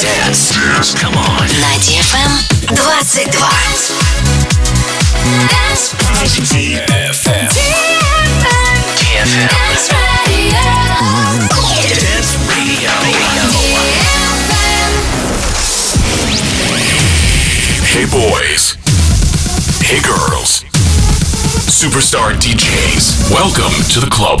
Dance. Dance. Come on. На DFM 22. Dance. DFM. DFM. Dance Radio. Hey boys. Hey girls. Superstar DJs. Welcome to the club.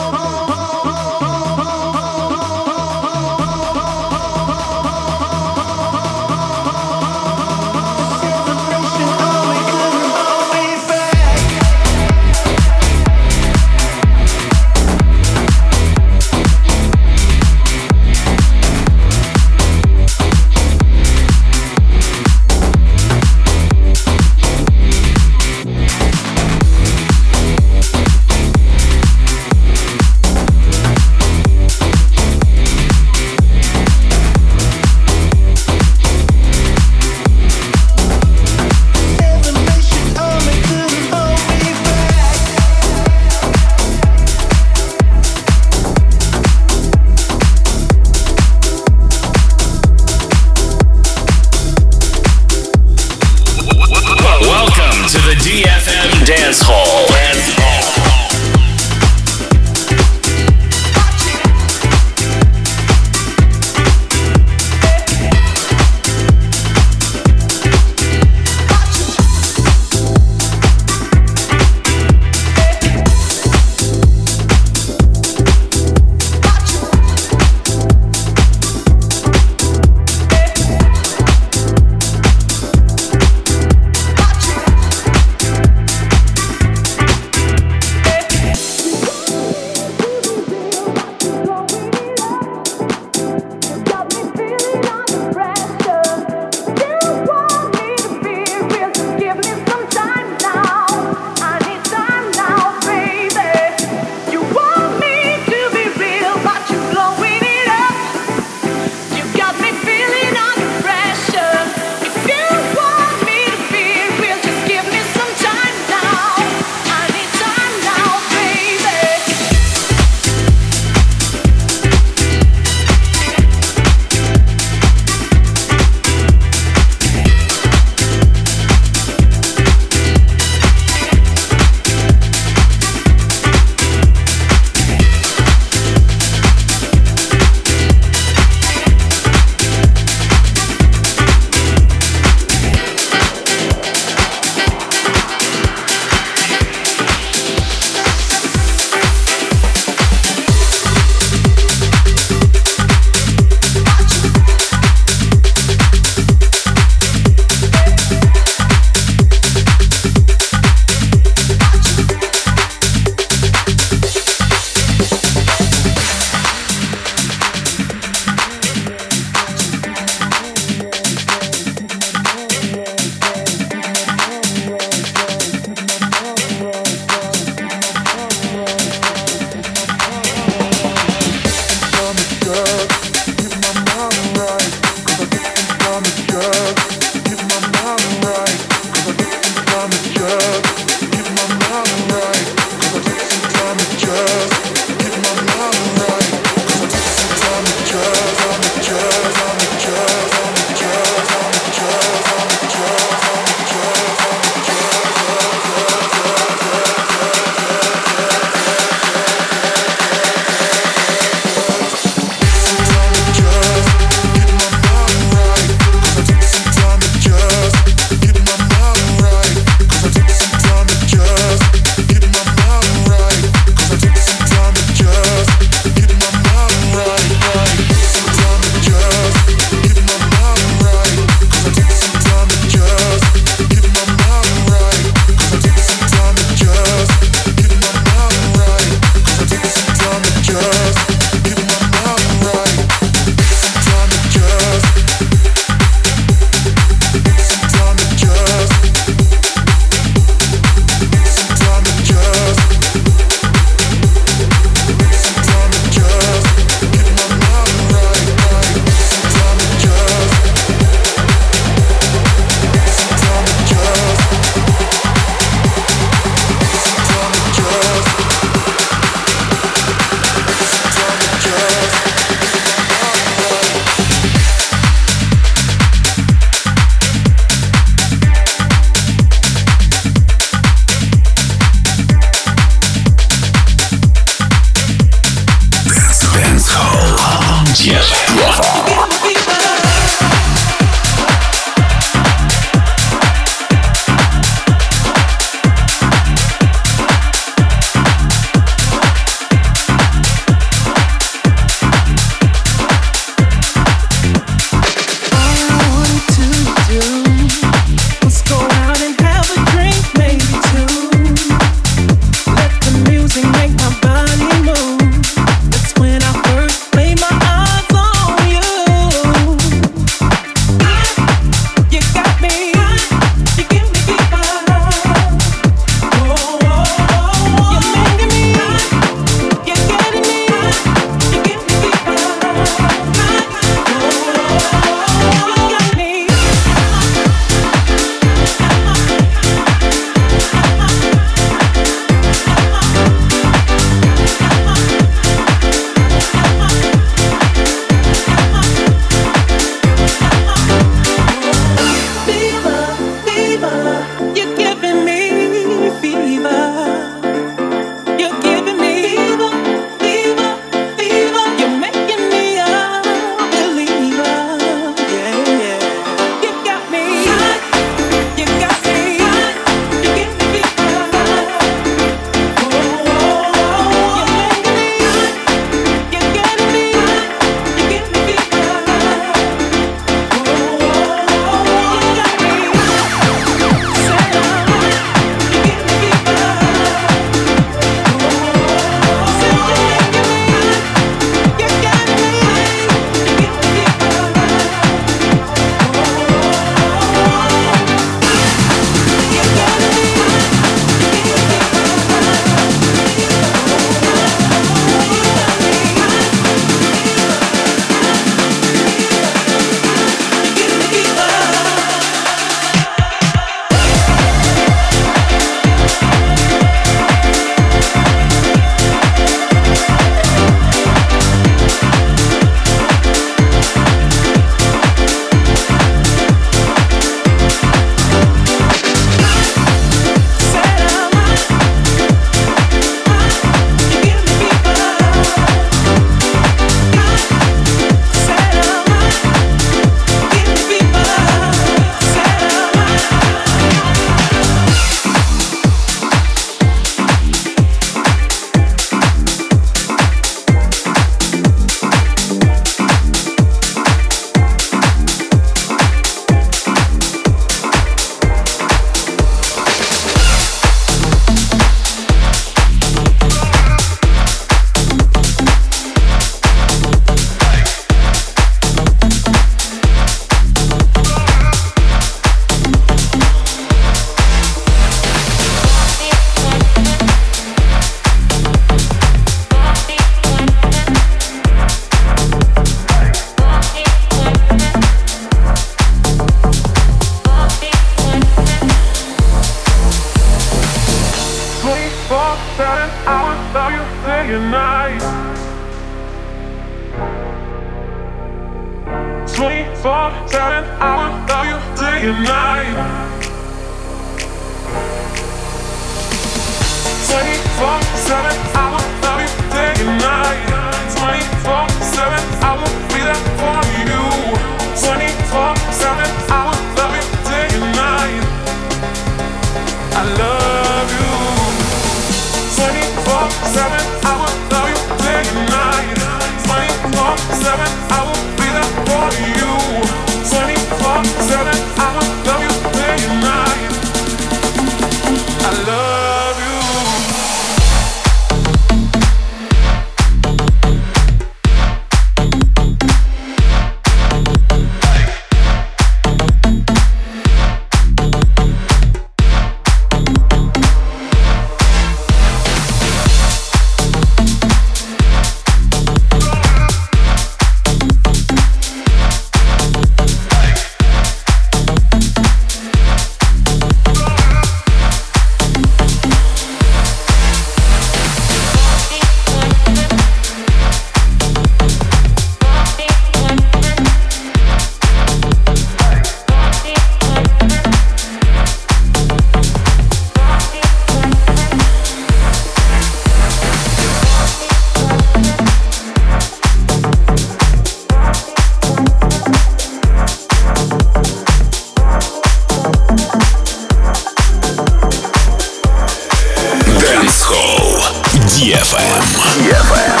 E F M. DFM.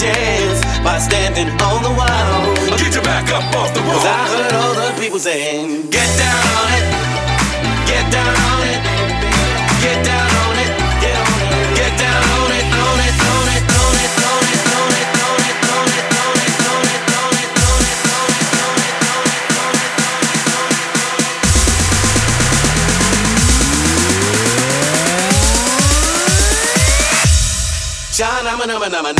by standing on the wall. Get your back up off the wall. Cause I heard all the people saying, Get down on it, get down on it, get down on it, get down on it, get down on it, on it, on it, on it, on it, on it, on it, on it. I'm a, I'm a, I'm a.